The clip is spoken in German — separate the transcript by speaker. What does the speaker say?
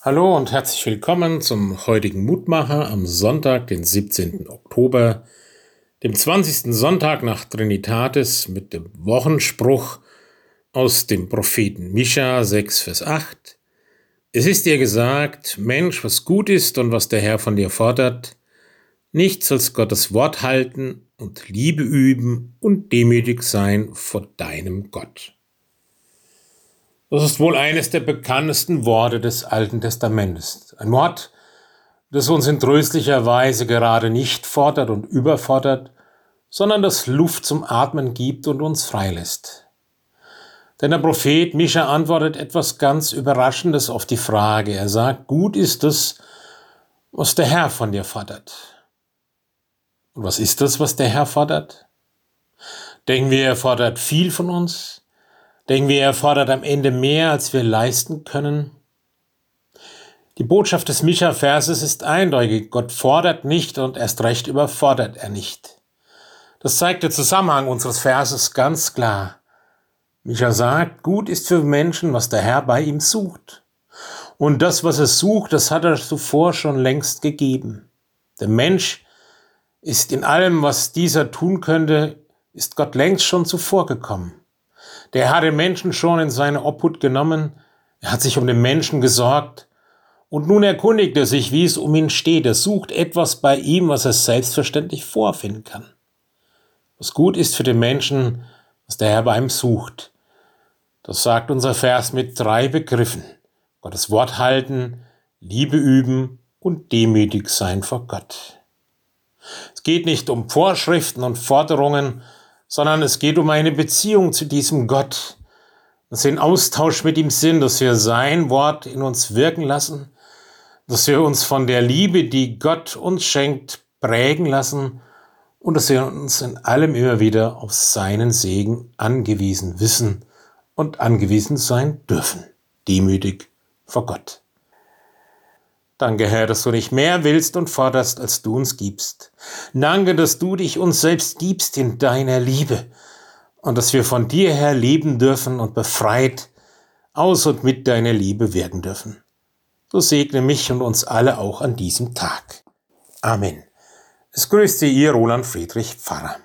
Speaker 1: Hallo und herzlich willkommen zum heutigen Mutmacher am Sonntag, den 17. Oktober, dem 20. Sonntag nach Trinitatis mit dem Wochenspruch aus dem Propheten Micha 6, Vers 8. Es ist dir gesagt, Mensch, was gut ist und was der Herr von dir fordert, nichts als Gottes Wort halten und Liebe üben und demütig sein vor deinem Gott. Das ist wohl eines der bekanntesten Worte des Alten Testamentes. Ein Wort, das uns in tröstlicher Weise gerade nicht fordert und überfordert, sondern das Luft zum Atmen gibt und uns freilässt. Denn der Prophet Mischa antwortet etwas ganz Überraschendes auf die Frage. Er sagt, gut ist es, was der Herr von dir fordert. Und was ist das, was der Herr fordert? Denken wir, er fordert viel von uns? Denken wir, er fordert am Ende mehr, als wir leisten können? Die Botschaft des Micha-Verses ist eindeutig. Gott fordert nicht und erst recht überfordert er nicht. Das zeigt der Zusammenhang unseres Verses ganz klar. Micha sagt, gut ist für Menschen, was der Herr bei ihm sucht. Und das, was er sucht, das hat er zuvor schon längst gegeben. Der Mensch ist in allem, was dieser tun könnte, ist Gott längst schon zuvor gekommen. Der hat den Menschen schon in seine Obhut genommen, er hat sich um den Menschen gesorgt, und nun erkundigt er sich, wie es um ihn steht. Er sucht etwas bei ihm, was er selbstverständlich vorfinden kann. Was gut ist für den Menschen, was der Herr bei ihm sucht. Das sagt unser Vers mit drei Begriffen. Gottes Wort halten, Liebe üben und demütig sein vor Gott. Es geht nicht um Vorschriften und Forderungen, sondern es geht um eine Beziehung zu diesem Gott, dass wir in Austausch mit ihm sind, dass wir sein Wort in uns wirken lassen, dass wir uns von der Liebe, die Gott uns schenkt, prägen lassen und dass wir uns in allem immer wieder auf seinen Segen angewiesen wissen und angewiesen sein dürfen, demütig vor Gott. Danke, Herr, dass du nicht mehr willst und forderst, als du uns gibst. Danke, dass du dich uns selbst gibst in deiner Liebe und dass wir von dir her leben dürfen und befreit aus und mit deiner Liebe werden dürfen. So segne mich und uns alle auch an diesem Tag. Amen. Es grüßt Sie Ihr Roland Friedrich Pfarrer.